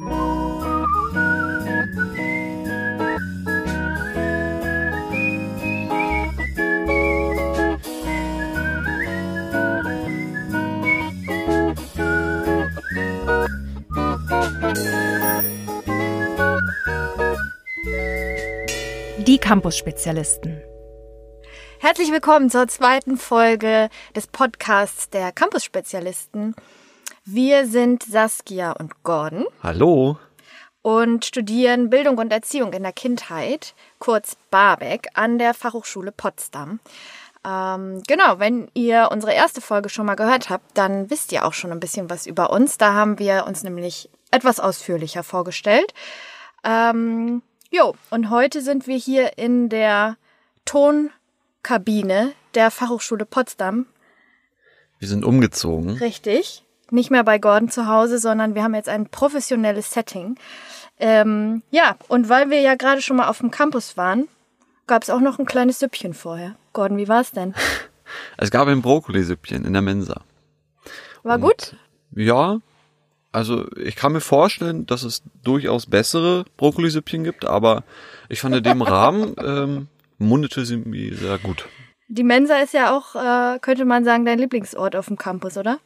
Die Campus-Spezialisten. Herzlich willkommen zur zweiten Folge des Podcasts der Campus-Spezialisten. Wir sind Saskia und Gordon Hallo. und studieren Bildung und Erziehung in der Kindheit, kurz BABEC, an der Fachhochschule Potsdam. Ähm, genau, wenn ihr unsere erste Folge schon mal gehört habt, dann wisst ihr auch schon ein bisschen was über uns. Da haben wir uns nämlich etwas ausführlicher vorgestellt. Ähm, jo, und heute sind wir hier in der Tonkabine der Fachhochschule Potsdam. Wir sind umgezogen. Richtig. Nicht mehr bei Gordon zu Hause, sondern wir haben jetzt ein professionelles Setting. Ähm, ja, und weil wir ja gerade schon mal auf dem Campus waren, gab es auch noch ein kleines Süppchen vorher. Gordon, wie war's denn? Es gab ein Brokkolisüppchen in der Mensa. War Und, gut? Ja. Also ich kann mir vorstellen, dass es durchaus bessere Brokkolisüppchen gibt, aber ich fand in dem Rahmen ähm, mundete sie mir sehr gut. Die Mensa ist ja auch, äh, könnte man sagen, dein Lieblingsort auf dem Campus, oder?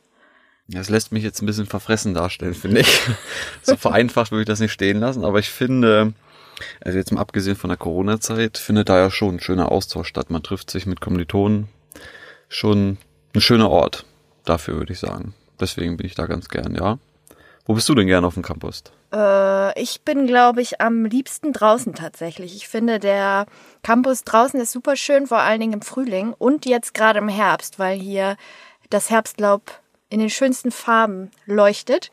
Das lässt mich jetzt ein bisschen verfressen darstellen, finde ich. so vereinfacht würde ich das nicht stehen lassen, aber ich finde, also jetzt mal abgesehen von der Corona-Zeit, findet da ja schon ein schöner Austausch statt. Man trifft sich mit Kommilitonen. Schon ein schöner Ort. Dafür würde ich sagen. Deswegen bin ich da ganz gern, ja. Wo bist du denn gern auf dem Campus? Äh, ich bin, glaube ich, am liebsten draußen tatsächlich. Ich finde, der Campus draußen ist super schön, vor allen Dingen im Frühling und jetzt gerade im Herbst, weil hier das Herbstlaub in den schönsten Farben leuchtet.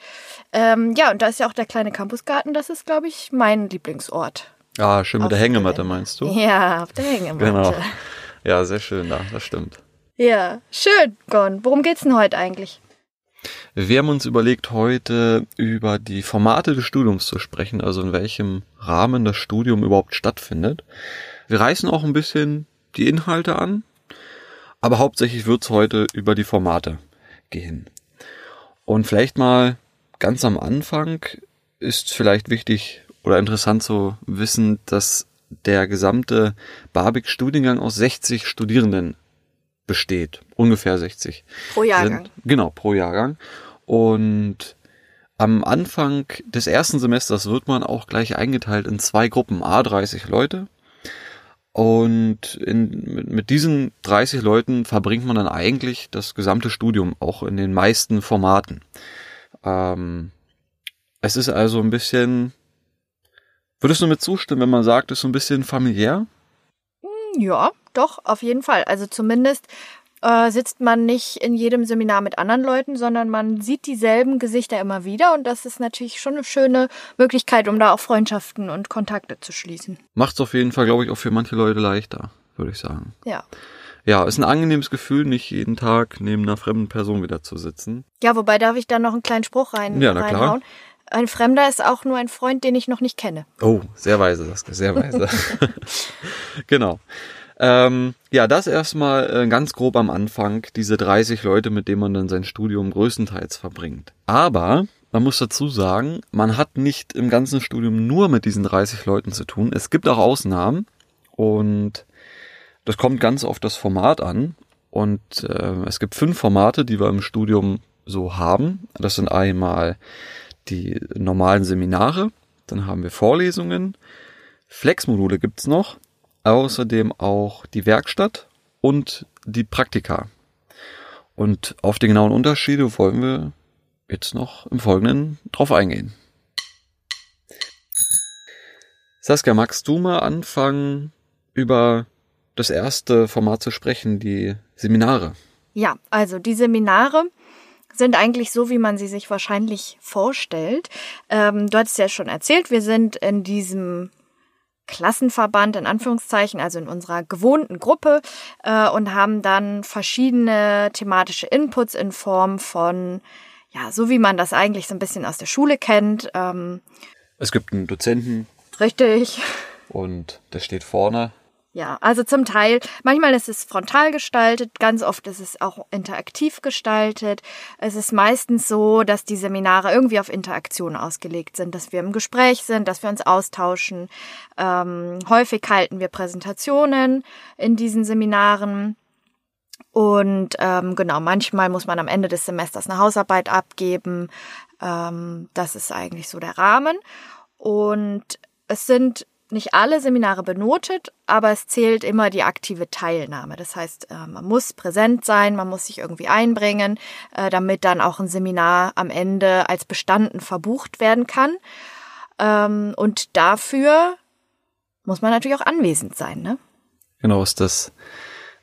Ähm, ja, und da ist ja auch der kleine Campusgarten. Das ist, glaube ich, mein Lieblingsort. Ah, schön mit der Hängematte, meinst du? Ja, auf der Hängematte. Genau. Ja, sehr schön da, das stimmt. Ja, schön, Gon. Worum geht's denn heute eigentlich? Wir haben uns überlegt, heute über die Formate des Studiums zu sprechen, also in welchem Rahmen das Studium überhaupt stattfindet. Wir reißen auch ein bisschen die Inhalte an, aber hauptsächlich wird es heute über die Formate gehen. Und vielleicht mal ganz am Anfang ist vielleicht wichtig oder interessant zu wissen, dass der gesamte Barbik-Studiengang aus 60 Studierenden besteht. Ungefähr 60 Pro Jahrgang. sind. Genau, pro Jahrgang. Und am Anfang des ersten Semesters wird man auch gleich eingeteilt in zwei Gruppen, A 30 Leute. Und in, mit, diesen 30 Leuten verbringt man dann eigentlich das gesamte Studium, auch in den meisten Formaten. Ähm, es ist also ein bisschen, würdest du mir zustimmen, wenn man sagt, es ist so ein bisschen familiär? Ja, doch, auf jeden Fall. Also zumindest äh, sitzt man nicht in jedem Seminar mit anderen Leuten, sondern man sieht dieselben Gesichter immer wieder und das ist natürlich schon eine schöne Möglichkeit, um da auch Freundschaften und Kontakte zu schließen. Macht es auf jeden Fall, glaube ich, auch für manche Leute leichter, würde ich sagen. Ja. Ja, ist ein angenehmes Gefühl, nicht jeden Tag neben einer fremden Person wieder zu sitzen. Ja, wobei darf ich da noch einen kleinen Spruch rein, Ja, na klar. reinhauen. Ein Fremder ist auch nur ein Freund, den ich noch nicht kenne. Oh, sehr weise, Saskia, sehr weise. genau. Ähm, ja, das erstmal äh, ganz grob am Anfang, diese 30 Leute, mit denen man dann sein Studium größtenteils verbringt. Aber man muss dazu sagen, man hat nicht im ganzen Studium nur mit diesen 30 Leuten zu tun. Es gibt auch Ausnahmen und das kommt ganz auf das Format an. Und äh, es gibt fünf Formate, die wir im Studium so haben. Das sind einmal die normalen Seminare, dann haben wir Vorlesungen, Flexmodule gibt's noch, außerdem auch die Werkstatt und die Praktika. Und auf die genauen Unterschiede wollen wir jetzt noch im Folgenden drauf eingehen. Saskia, magst du mal anfangen, über das erste Format zu sprechen, die Seminare? Ja, also die Seminare sind eigentlich so, wie man sie sich wahrscheinlich vorstellt. Ähm, du hattest ja schon erzählt, wir sind in diesem Klassenverband in Anführungszeichen, also in unserer gewohnten Gruppe äh, und haben dann verschiedene thematische Inputs in Form von, ja, so wie man das eigentlich so ein bisschen aus der Schule kennt. Ähm, Es gibt einen Dozenten richtig. und der steht vorne Ja, also zum Teil, manchmal ist es frontal gestaltet, ganz oft ist es auch interaktiv gestaltet. Es ist meistens so, dass die Seminare irgendwie auf Interaktion ausgelegt sind, dass wir im Gespräch sind, dass wir uns austauschen. Ähm, häufig halten wir Präsentationen in diesen Seminaren. Und ähm, genau, manchmal muss man am Ende des Semesters eine Hausarbeit abgeben. Ähm, das ist eigentlich so der Rahmen. Und es sind nicht alle Seminare benotet, aber es zählt immer die aktive Teilnahme. Das heißt, äh, man muss präsent sein, man muss sich irgendwie einbringen, äh, damit dann auch ein Seminar am Ende als bestanden verbucht werden kann. Ähm, und dafür muss man natürlich auch anwesend sein. Ne? Genau, ist das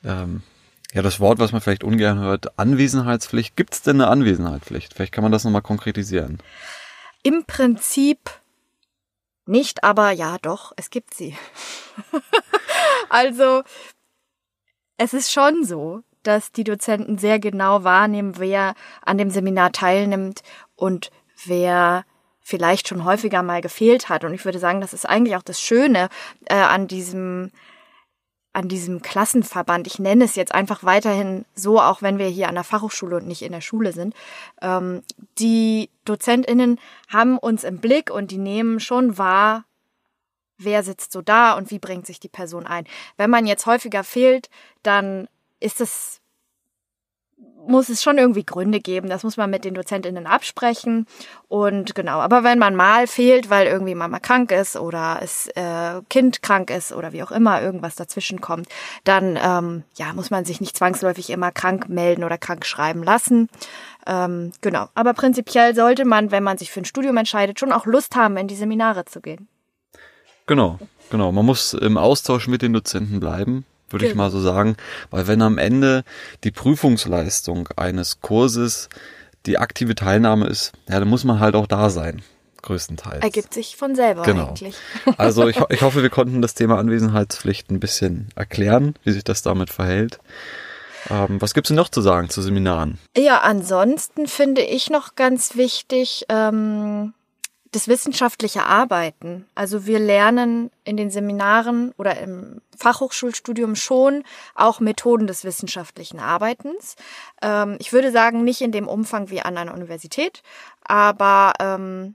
ähm, ja das Wort, was man vielleicht ungern hört, Anwesenheitspflicht. Gibt es denn eine Anwesenheitspflicht? Vielleicht kann man das nochmal konkretisieren. Im Prinzip nicht, aber ja, doch, es gibt sie. also, es ist schon so, dass die Dozenten sehr genau wahrnehmen, wer an dem Seminar teilnimmt und wer vielleicht schon häufiger mal gefehlt hat. Und ich würde sagen, das ist eigentlich auch das Schöne äh, an diesem an diesem Klassenverband, ich nenne es jetzt einfach weiterhin so, auch wenn wir hier an der Fachhochschule und nicht in der Schule sind, ähm, die DozentInnen haben uns im Blick und die nehmen schon wahr, wer sitzt so da und wie bringt sich die Person ein. Wenn man jetzt häufiger fehlt, dann ist es muss es schon irgendwie Gründe geben. Das muss man mit den DozentInnen absprechen. Und genau, aber wenn man mal fehlt, weil irgendwie Mama krank ist oder es äh, Kind krank ist oder wie auch immer irgendwas dazwischen kommt, dann ähm, ja, muss man sich nicht zwangsläufig immer krank melden oder krank schreiben lassen. Ähm, genau, aber prinzipiell sollte man, wenn man sich für ein Studium entscheidet, schon auch Lust haben, in die Seminare zu gehen. Genau, genau. Man muss im Austausch mit den Dozenten bleiben würde ich mal so sagen. Weil wenn am Ende die Prüfungsleistung eines Kurses die aktive Teilnahme ist, ja, dann muss man halt auch da sein. Größtenteils. Ergibt sich von selber genau. eigentlich. Also ich, ich hoffe, wir konnten das Thema Anwesenheitspflicht ein bisschen erklären, wie sich das damit verhält. Ähm, was gibt's denn noch zu sagen zu Seminaren? Ja, ansonsten finde ich noch ganz wichtig, ähm, das wissenschaftliche Arbeiten. Also wir lernen in den Seminaren oder im Fachhochschulstudium schon auch Methoden des wissenschaftlichen Arbeitens. Ähm, ich würde sagen, nicht in dem Umfang wie an einer Universität, aber ähm,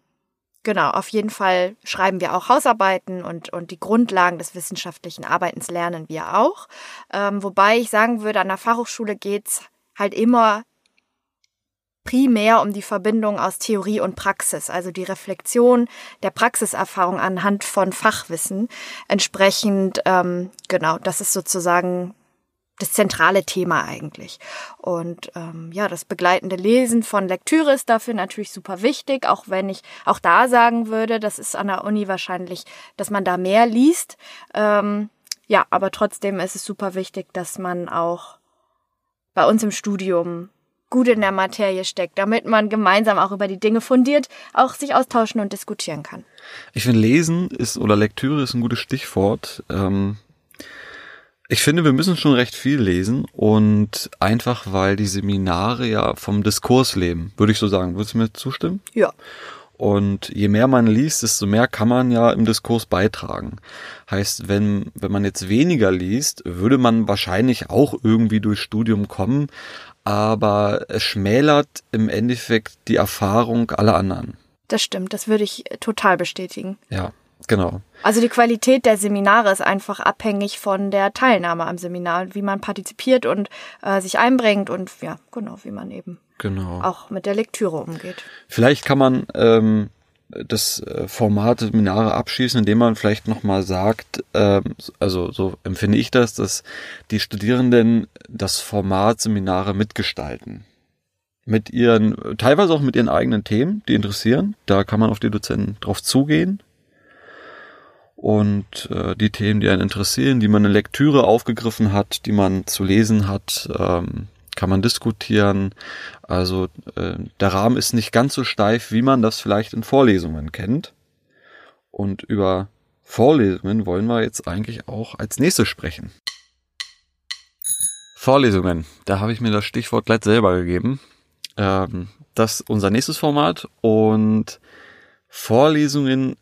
genau, auf jeden Fall schreiben wir auch Hausarbeiten und, und die Grundlagen des wissenschaftlichen Arbeitens lernen wir auch. Ähm, wobei ich sagen würde, an der Fachhochschule geht's halt immer primär um die Verbindung aus Theorie und Praxis, also die Reflexion der Praxiserfahrung anhand von Fachwissen. Entsprechend, ähm, genau, das ist sozusagen das zentrale Thema eigentlich. Und ähm, ja, das begleitende Lesen von Lektüre ist dafür natürlich super wichtig, auch wenn ich auch da sagen würde, das ist an der Uni wahrscheinlich, dass man da mehr liest. Ähm, ja, aber trotzdem ist es super wichtig, dass man auch bei uns im Studium gut in der Materie steckt, damit man gemeinsam auch über die Dinge fundiert auch sich austauschen und diskutieren kann. Ich finde, Lesen ist oder Lektüre ist ein gutes Stichwort. Ähm, ich finde, wir müssen schon recht viel lesen und einfach, weil die Seminare ja vom Diskurs leben, würde ich so sagen. Würdest du mir zustimmen? Ja. Und je mehr man liest, desto mehr kann man ja im Diskurs beitragen. Heißt, wenn, wenn man jetzt weniger liest, würde man wahrscheinlich auch irgendwie durch Studium kommen, aber es schmälert im Endeffekt die Erfahrung aller anderen. Das stimmt, das würde ich total bestätigen. Ja, genau. Also die Qualität der Seminare ist einfach abhängig von der Teilnahme am Seminar, wie man partizipiert und äh, sich einbringt und ja, genau, wie man eben genau. auch mit der Lektüre umgeht. Vielleicht kann man ähm, das äh, Format Seminare abschließen, indem man vielleicht nochmal sagt, äh, also so empfinde ich das, dass die Studierenden das Format Seminare mitgestalten. Mit ihren, teilweise auch mit ihren eigenen Themen, die interessieren. Da kann man auf die Dozenten drauf zugehen. Und äh, die Themen, die einen interessieren, die man in Lektüre aufgegriffen hat, die man zu lesen hat, ähm, kann man diskutieren. Also äh, der Rahmen ist nicht ganz so steif, wie man das vielleicht in Vorlesungen kennt. Und über Vorlesungen wollen wir jetzt eigentlich auch als nächstes sprechen. Vorlesungen, da habe ich mir das Stichwort gleich selber gegeben. Ähm, das ist unser nächstes Format und Vorlesungen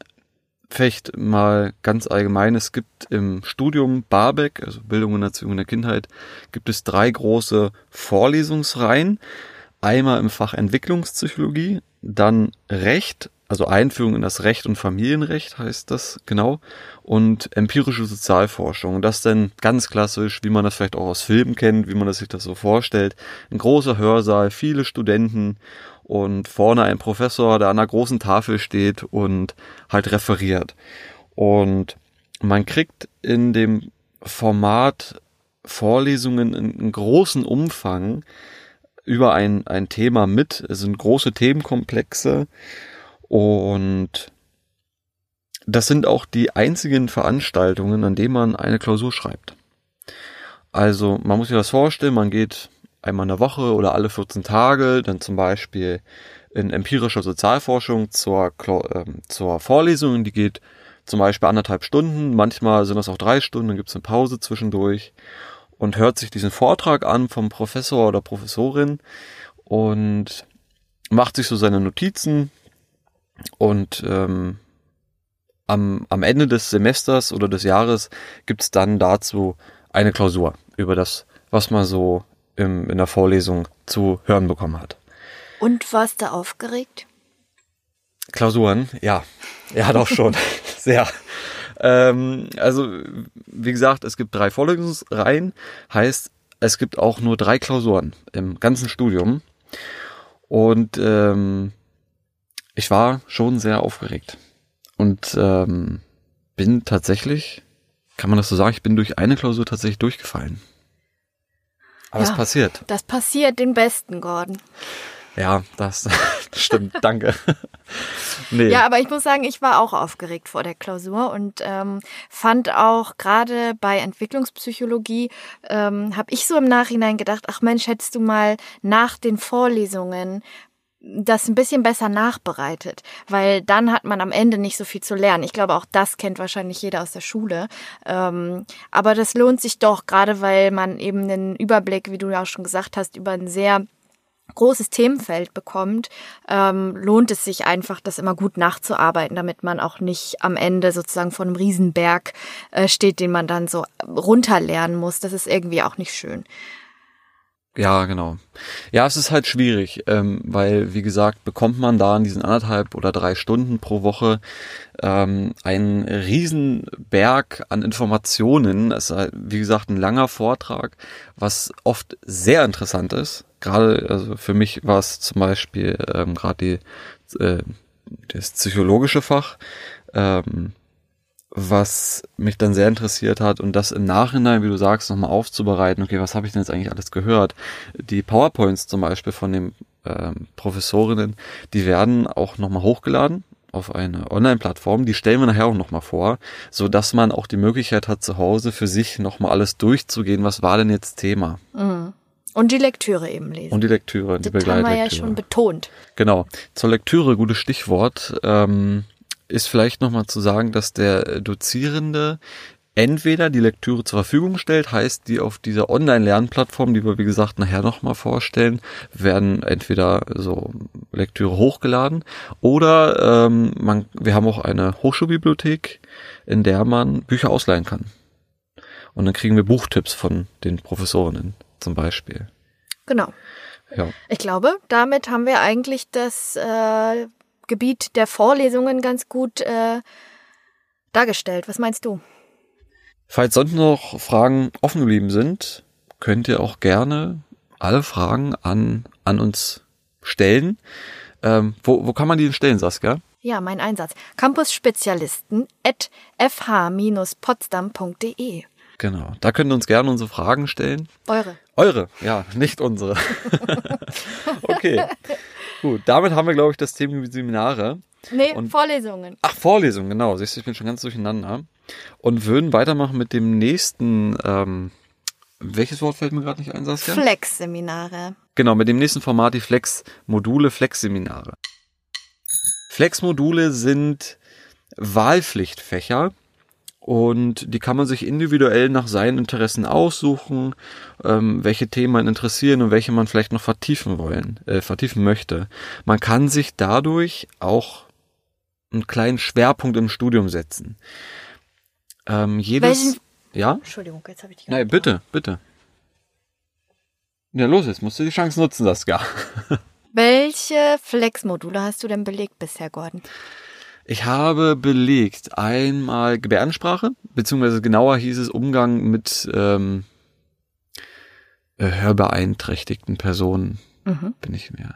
vielleicht mal ganz allgemein, es gibt im Studium Barbeck, also Bildung und Erziehung in der Kindheit, gibt es drei große Vorlesungsreihen. Einmal im Fach Entwicklungspsychologie, dann Recht, also Einführung in das Recht und Familienrecht heißt das genau, und empirische Sozialforschung. Das dann ganz klassisch, wie man das vielleicht auch aus Filmen kennt, wie man das sich das so vorstellt. Ein großer Hörsaal, viele Studenten und vorne ein Professor, der an einer großen Tafel steht und halt referiert. Und man kriegt in dem Format Vorlesungen in, großen Umfang über ein, ein Thema mit. Es sind große Themenkomplexe und das sind auch die einzigen Veranstaltungen, an denen man eine Klausur schreibt. Also man muss sich das vorstellen, man geht einmal in der Woche oder alle 14 Tage, dann zum Beispiel in empirischer Sozialforschung zur, äh, zur Vorlesung, die geht zum Beispiel anderthalb Stunden, manchmal sind das auch drei Stunden, dann gibt es eine Pause zwischendurch und hört sich diesen Vortrag an vom Professor oder Professorin und macht sich so seine Notizen und ähm, am, am Ende des Semesters oder des Jahres gibt es dann dazu eine Klausur über das, was man so im, in der Vorlesung zu hören bekommen hat. Und warst du aufgeregt? Klausuren, ja. Ja, doch schon. Sehr. Ähm, also, wie gesagt, es gibt drei Vorlesungsreihen, heißt, es gibt auch nur drei Klausuren im ganzen Studium. Und ähm, ich war schon sehr aufgeregt. Und ähm, bin tatsächlich, kann man das so sagen, ich bin durch eine Klausur tatsächlich durchgefallen. Aber ja, es passiert. Das passiert den Besten, Gordon. Ja, das stimmt. Danke. nee. Ja, aber ich muss sagen, ich war auch aufgeregt vor der Klausur und ähm, fand auch gerade bei Entwicklungspsychologie, ähm, habe ich so im Nachhinein gedacht, ach Mensch, hättest du mal nach den Vorlesungen das ein bisschen besser nachbereitet, weil dann hat man am Ende nicht so viel zu lernen. Ich glaube, auch das kennt wahrscheinlich jeder aus der Schule. Ähm, aber das lohnt sich doch, gerade weil man eben einen Überblick, wie du ja auch schon gesagt hast, über ein sehr großes Themenfeld bekommt, ähm, lohnt es sich einfach, das immer gut nachzuarbeiten, damit man auch nicht am Ende sozusagen vor einem Riesenberg äh, steht, den man dann so runterlernen muss. Das ist irgendwie auch nicht schön. Ja, genau. Ja, es ist halt schwierig, ähm, weil, wie gesagt, bekommt man da in diesen anderthalb oder drei Stunden pro Woche ähm, einen Riesenberg an Informationen. Es ist halt, wie gesagt, ein langer Vortrag, was oft sehr interessant ist. Gerade, also für mich war es zum Beispiel ähm, gerade die äh, das psychologische Fach. Ähm, was mich dann sehr interessiert hat und das im Nachhinein, wie du sagst, nochmal aufzubereiten, okay, was habe ich denn jetzt eigentlich alles gehört? Die PowerPoints zum Beispiel von den ähm, Professorinnen, die werden auch nochmal hochgeladen auf eine Online-Plattform, die stellen wir nachher auch nochmal vor, so dass man auch die Möglichkeit hat, zu Hause für sich nochmal alles durchzugehen, was war denn jetzt Thema. Mhm. Und die Lektüre eben lesen. Und die Lektüre, die das haben wir ja schon betont. Genau. Zur Lektüre, gutes Stichwort. Ähm, ist vielleicht nochmal zu sagen, dass der Dozierende entweder die Lektüre zur Verfügung stellt, heißt die auf dieser Online-Lernplattform, die wir wie gesagt nachher nochmal vorstellen, werden entweder so Lektüre hochgeladen oder ähm, man, wir haben auch eine Hochschulbibliothek, in der man Bücher ausleihen kann. Und dann kriegen wir Buchtipps von den Professorinnen zum Beispiel. Genau. Ja. Ich glaube, damit haben wir eigentlich das äh, Gebiet der Vorlesungen ganz gut äh, dargestellt. Was meinst du? Falls sonst noch Fragen offen geblieben sind, könnt ihr auch gerne alle Fragen an, an uns stellen. Ähm, wo, wo kann man die denn stellen, Saskia? Ja, mein Einsatz. Campusspezialisten at fh-potsdam.de. Genau, da könnt ihr uns gerne unsere Fragen stellen. Eure. Eure, ja, nicht unsere. okay. Gut, damit haben wir, glaube ich, das Thema Seminare. Nee, und, Vorlesungen. Ach, Vorlesungen, genau. Siehst du, ich bin schon ganz durcheinander. Und würden weitermachen mit dem nächsten, ähm, welches Wort fällt mir gerade nicht ein, Saskia? Flex-Seminare. Genau, mit dem nächsten Format die Flex-Module, Flex-Seminare. Flex-Module sind Wahlpflichtfächer und die kann man sich individuell nach seinen Interessen aussuchen, ähm, welche Themen interessieren und welche man vielleicht noch vertiefen wollen, äh, vertiefen möchte. Man kann sich dadurch auch einen kleinen Schwerpunkt im Studium setzen. Ähm, jedes, Welchen- ja? Entschuldigung, jetzt habe ich dich Nein, bitte, bitte. Ja, los, jetzt musst du die Chance nutzen, Saskia. Welche Flex-Module hast du denn belegt bisher, Gordon? Ich habe belegt einmal Gebärdensprache, beziehungsweise genauer hieß es Umgang mit ähm, äh, hörbeeinträchtigten Personen, Mhm. bin ich mir.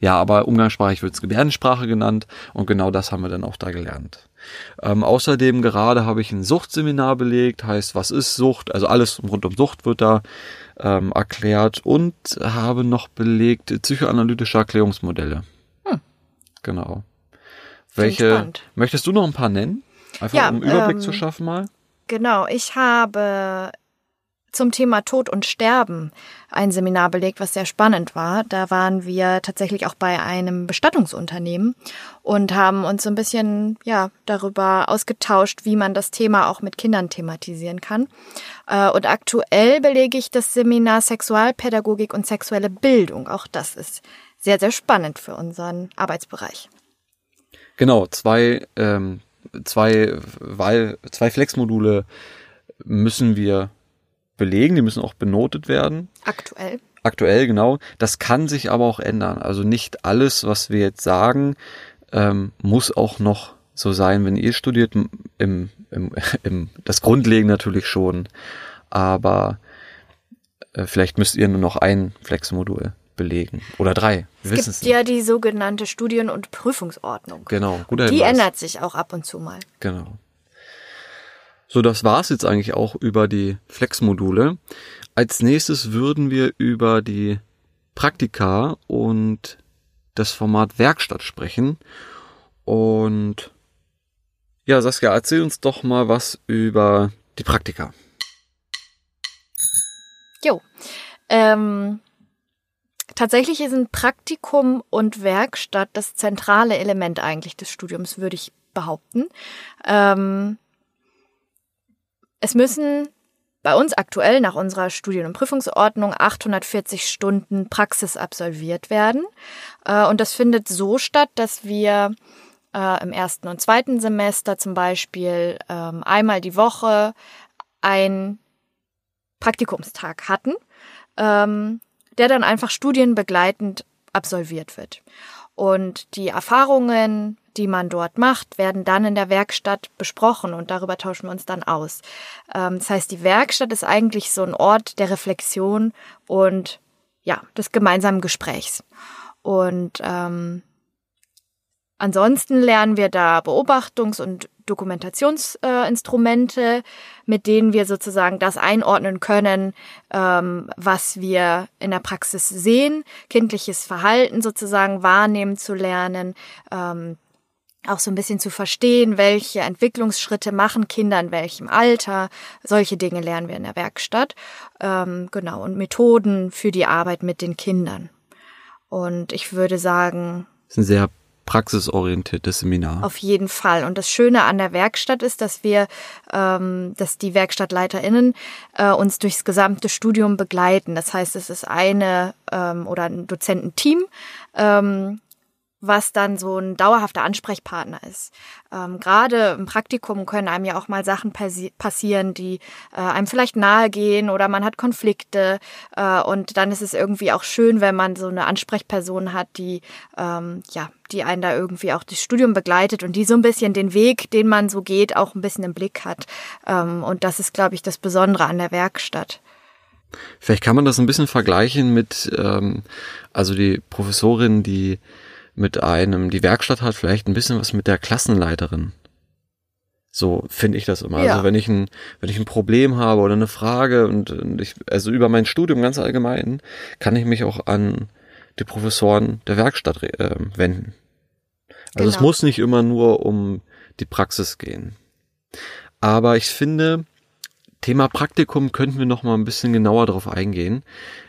Ja, aber umgangssprachlich wird es Gebärdensprache genannt und genau das haben wir dann auch da gelernt. Ähm, außerdem gerade habe ich ein Suchtseminar belegt, heißt, was ist Sucht? Also alles rund um Sucht wird da ähm, erklärt und habe noch belegt psychoanalytische Erklärungsmodelle. Hm. Genau. Welche spannend. möchtest du noch ein paar nennen? Einfach Ja, um einen Überblick ähm, zu schaffen mal. Genau, ich habe zum Thema Tod und Sterben ein Seminar belegt, was sehr spannend war. Da waren wir tatsächlich auch bei einem Bestattungsunternehmen und haben uns so ein bisschen ja darüber ausgetauscht, wie man das Thema auch mit Kindern thematisieren kann. Äh, Und aktuell belege ich das Seminar Sexualpädagogik und sexuelle Bildung. Auch das ist sehr, sehr spannend für unseren Arbeitsbereich. Genau, zwei, ähm, zwei, weil, zwei Flex-Module müssen wir belegen, die müssen auch benotet werden. Aktuell. Aktuell, genau. Das kann sich aber auch ändern. Also nicht alles, was wir jetzt sagen, ähm, muss auch noch so sein, wenn ihr studiert, im, im, im, im das Grundlegende natürlich schon. Aber äh, vielleicht müsst ihr nur noch ein Flex-Modul belegen. Oder drei. Wir Es es gibt ja die sogenannte Studien- und Prüfungsordnung. Genau, guter Die Hinweis. ändert sich auch ab und zu mal. Genau. So, das war's jetzt eigentlich auch über die Flex-Module. Als nächstes würden wir über die Praktika und das Format Werkstatt sprechen. Und ja, Saskia, erzähl uns doch mal was über die Praktika. Jo. Ähm, tatsächlich sind Praktikum und Werkstatt das zentrale Element eigentlich des Studiums, würde ich behaupten. Ähm, es müssen bei uns aktuell nach unserer Studien- und Prüfungsordnung 840 Stunden Praxis absolviert werden. Äh, und das findet so statt, dass wir äh, im ersten und zweiten Semester zum Beispiel ähm, einmal die Woche ein Praktikumstag hatten, ähm, der dann einfach studienbegleitend absolviert wird. Und die Erfahrungen, die man dort macht, werden dann in der Werkstatt besprochen und darüber tauschen wir uns dann aus. Ähm, das heißt, die Werkstatt ist eigentlich so ein Ort der Reflexion und ja, des gemeinsamen Gesprächs. Und ähm, Ansonsten lernen wir da Beobachtungs- und Dokumentationsinstrumente, Instrumente, mit denen wir sozusagen das einordnen können, ähm, was wir in der Praxis sehen, kindliches Verhalten sozusagen wahrnehmen zu lernen, ähm, auch so ein bisschen zu verstehen, welche Entwicklungsschritte machen Kinder in welchem Alter. Solche Dinge lernen wir in der Werkstatt. Ähm, genau, und Methoden für die Arbeit mit den Kindern. Und ich würde sagen, Das ist ein sehr praxisorientiertes Seminar. auf jeden Fall. Und das Schöne an der Werkstatt ist, dass wir, ähm, dass die WerkstattleiterInnen äh, uns durchs gesamte Studium begleiten. Das heißt, es ist eine ähm, oder ein Dozententeam, ähm, was dann so ein dauerhafter Ansprechpartner ist. Ähm, Gerade im Praktikum können einem ja auch mal Sachen passi passieren, die äh, einem vielleicht nahe gehen oder man hat Konflikte äh, und dann ist es irgendwie auch schön, wenn man so eine Ansprechperson hat, die ähm, ja, die einen da irgendwie auch das Studium begleitet und die so ein bisschen den Weg, den man so geht, auch ein bisschen im Blick hat. Ähm, und das ist, glaube ich, das Besondere an der Werkstatt. Vielleicht kann man das ein bisschen vergleichen mit, ähm, also die Professorin, die mit einem die Werkstatt hat, vielleicht ein bisschen was mit der Klassenleiterin. So finde ich das immer. Ja. Also wenn ich ein, wenn ich ein Problem habe oder eine Frage und, und ich, also über mein Studium ganz allgemein, kann ich mich auch an die Professoren der Werkstatt äh, wenden. Also es Genau. muss nicht immer nur um die Praxis gehen. Aber ich finde, Thema Praktikum könnten wir noch mal ein bisschen genauer darauf eingehen.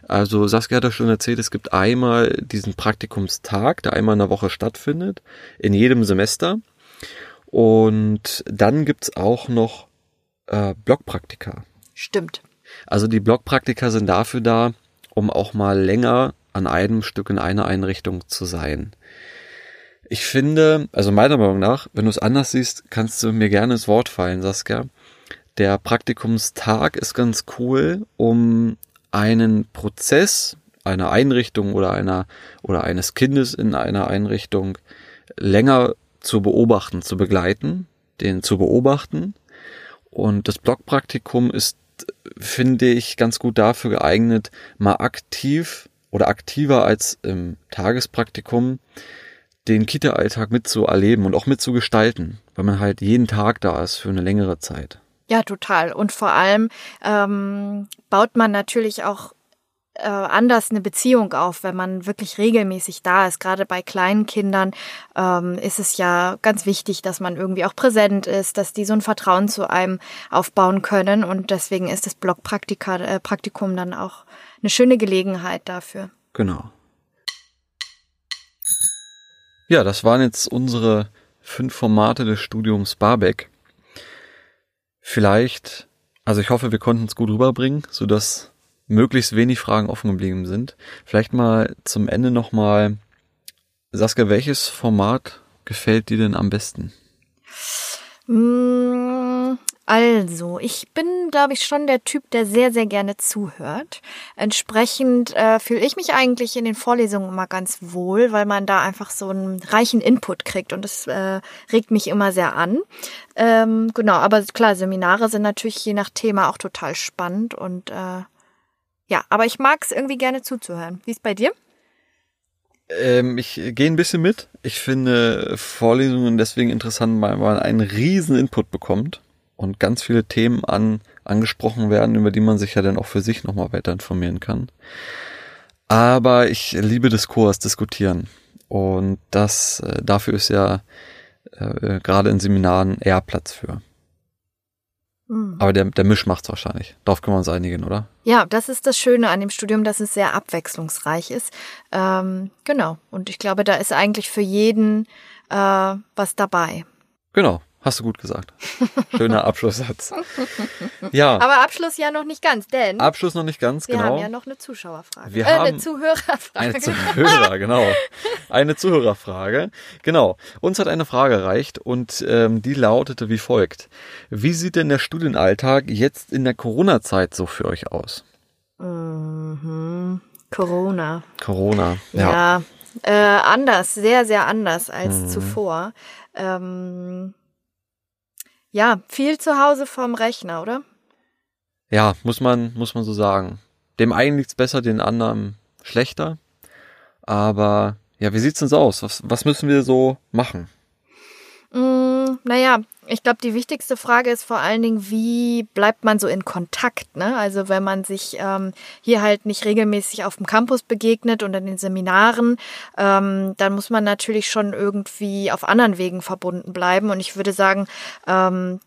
Also Saskia hat ja schon erzählt, es gibt einmal diesen Praktikumstag, der einmal in der Woche stattfindet, in jedem Semester. Und dann gibt's auch noch äh, Blockpraktika. Stimmt. Also die Blockpraktika sind dafür da, um auch mal länger an einem Stück in einer Einrichtung zu sein. Ich finde, also meiner Meinung nach, wenn du es anders siehst, kannst du mir gerne ins Wort fallen, Saskia. Der Praktikumstag ist ganz cool, um einen Prozess einer Einrichtung oder einer oder eines Kindes in einer Einrichtung länger zu beobachten, zu begleiten, den zu beobachten. Und das Blockpraktikum ist, finde ich, ganz gut dafür geeignet, mal aktiv oder aktiver als im Tagespraktikum den Kita-Alltag mitzuerleben und auch mitzugestalten, weil man halt jeden Tag da ist für eine längere Zeit. Ja, total. Und vor allem ähm, baut man natürlich auch äh, anders eine Beziehung auf, wenn man wirklich regelmäßig da ist. Gerade bei kleinen Kindern ähm, ist es ja ganz wichtig, dass man irgendwie auch präsent ist, dass die so ein Vertrauen zu einem aufbauen können. Und deswegen ist das Blogpraktikum äh, dann auch eine schöne Gelegenheit dafür. Genau. Ja, das waren jetzt unsere fünf Formate des Studiums Barbeck. Vielleicht, also ich hoffe, wir konnten es gut rüberbringen, so dass möglichst wenig Fragen offen geblieben sind. Vielleicht mal zum Ende nochmal, Saskia, welches Format gefällt dir denn am besten? Mm, also, ich bin, glaube ich, schon der Typ, der sehr, sehr gerne zuhört. Entsprechend äh, fühle ich mich eigentlich in den Vorlesungen immer ganz wohl, weil man da einfach so einen reichen Input kriegt und das äh, regt mich immer sehr an. Ähm, genau, aber klar, Seminare sind natürlich je nach Thema auch total spannend und äh, ja, aber ich mag es irgendwie gerne zuzuhören. Wie ist bei dir? Ähm, ich gehe ein bisschen mit. Ich finde Vorlesungen deswegen interessant, weil man einen riesen Input bekommt und ganz viele Themen an, angesprochen werden, über die man sich ja dann auch für sich nochmal weiter informieren kann. Aber ich liebe Diskurs, diskutieren. Und das, äh, dafür ist ja äh, gerade in Seminaren eher Platz für. Mhm. Aber der, der Misch macht's wahrscheinlich. Darauf können wir uns einigen, oder? Ja, das ist das Schöne an dem Studium, dass es sehr abwechslungsreich ist. Ähm, genau. Und ich glaube, da ist eigentlich für jeden äh, was dabei. Genau. Hast du gut gesagt. Schöner Abschlusssatz. Ja. Aber Abschluss ja noch nicht ganz, denn. Abschluss noch nicht ganz, wir genau. Wir haben ja noch eine Zuschauerfrage. Wir äh, haben eine Zuhörerfrage. Eine Zuhörer, genau. Eine Zuhörerfrage. Genau. Uns hat eine Frage erreicht und ähm, die lautete wie folgt. Wie sieht denn der Studienalltag jetzt in der Corona-Zeit so für euch aus? Mhm. Corona. Corona, ja. Ja, äh, anders, sehr, sehr anders als mhm. zuvor. Ähm, ja, viel zu Hause vorm Rechner, oder? Ja, muss man, muss man so sagen. Dem einen liegt's besser, den anderen schlechter. Aber ja, wie sieht's denn so aus? Was, was müssen wir so machen? Mm, naja, ich glaube, die wichtigste Frage ist vor allen Dingen, wie bleibt man so in Kontakt? Ne? Also wenn man sich ähm, hier halt nicht regelmäßig auf dem Campus begegnet und in den Seminaren, ähm, dann muss man natürlich schon irgendwie auf anderen Wegen verbunden bleiben. Und ich würde sagen, ähm,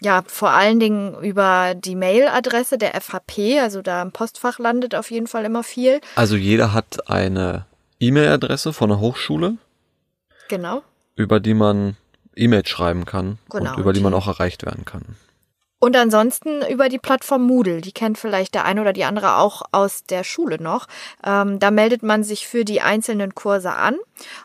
ja, vor allen Dingen über die Mailadresse der FHP, also da im Postfach landet auf jeden Fall immer viel. Also jeder hat eine E-Mail-Adresse von der Hochschule. Genau. Über die man E-Mails schreiben kann genau, und über die man auch erreicht werden kann. Und ansonsten über die Plattform Moodle, die kennt vielleicht der eine oder die andere auch aus der Schule noch. Ähm, da meldet man sich für die einzelnen Kurse an.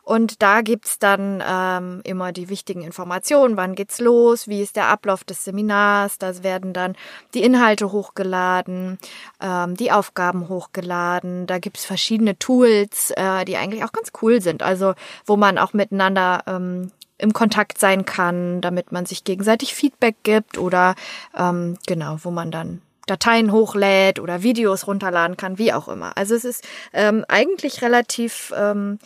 Und da gibt's dann ähm, immer die wichtigen Informationen, wann geht's los, wie ist der Ablauf des Seminars, da werden dann die Inhalte hochgeladen, ähm, die Aufgaben hochgeladen, da gibt's verschiedene Tools, äh, die eigentlich auch ganz cool sind, also wo man auch miteinander ähm, im Kontakt sein kann, damit man sich gegenseitig Feedback gibt oder ähm, genau, wo man dann Dateien hochlädt oder Videos runterladen kann, wie auch immer. Also es ist ähm, eigentlich relativ ähm,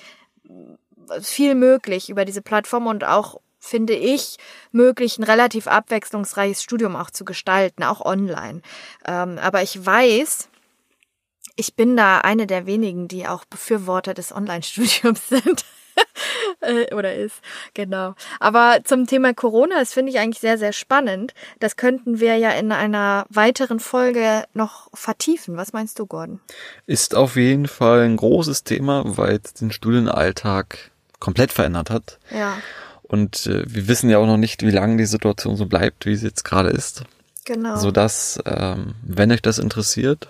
viel möglich über diese Plattform und auch finde ich, möglich, ein relativ abwechslungsreiches Studium auch zu gestalten, auch online. Ähm, aber ich weiß, ich bin da eine der wenigen, die auch Befürworter des Online-Studiums sind. Äh, oder ist, genau. Aber zum Thema Corona, das finde ich eigentlich sehr, sehr spannend. Das könnten wir ja in einer weiteren Folge noch vertiefen. Was meinst du, Gordon? Ist auf jeden Fall ein großes Thema, weil es den Studienalltag komplett verändert hat. Ja. Und äh, wir wissen ja auch noch nicht, wie lange die Situation so bleibt, wie sie jetzt gerade ist. Genau. Sodass, ähm, wenn euch das interessiert,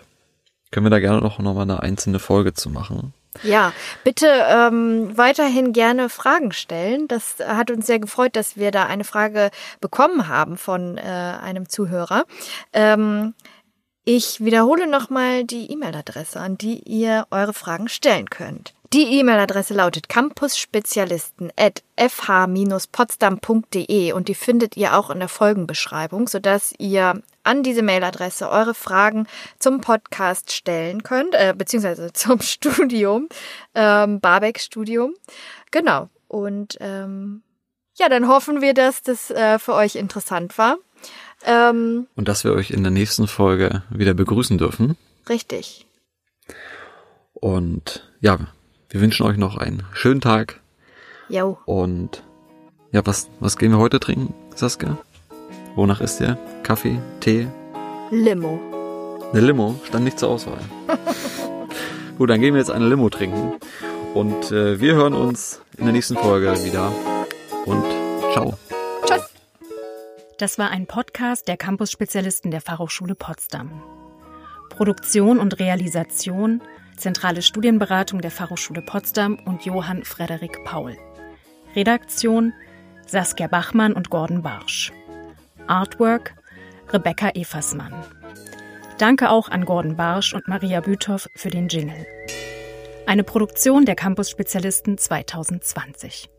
können wir da gerne noch, noch mal eine einzelne Folge zu machen. Ja, bitte ähm, weiterhin gerne Fragen stellen. Das hat uns sehr gefreut, dass wir da eine Frage bekommen haben von äh, einem Zuhörer. Ähm, ich wiederhole nochmal die E-Mail-Adresse, an die ihr eure Fragen stellen könnt. Die E-Mail-Adresse lautet campusspezialisten.fh-potsdam.de und die findet ihr auch in der Folgenbeschreibung, sodass ihr an diese Mailadresse eure Fragen zum Podcast stellen könnt, äh, beziehungsweise zum Studium, ähm, Barbeck-Studium. Genau. Und ähm, ja, dann hoffen wir, dass das äh, für euch interessant war. Ähm, Und dass wir euch in der nächsten Folge wieder begrüßen dürfen. Richtig. Und ja, wir wünschen euch noch einen schönen Tag. Jo. Und ja, was, was gehen wir heute trinken, Saskia? Wonach ist der? Kaffee? Tee? Limo. Eine Limo? Stand nicht zur Auswahl. Gut, dann gehen wir jetzt eine Limo trinken. Und äh, wir hören uns in der nächsten Folge wieder. Und ciao. Das war ein Podcast der Campus-Spezialisten der Fachhochschule Potsdam. Produktion und Realisation, zentrale Studienberatung der Fachhochschule Potsdam und Johann Frederik Paul. Redaktion Saskia Bachmann und Gordon Barsch. Artwork Rebecca Eversmann. Danke auch an Gordon Barsch und Maria Büthoff für den Jingle. Eine Produktion der Campus-Spezialisten 2020.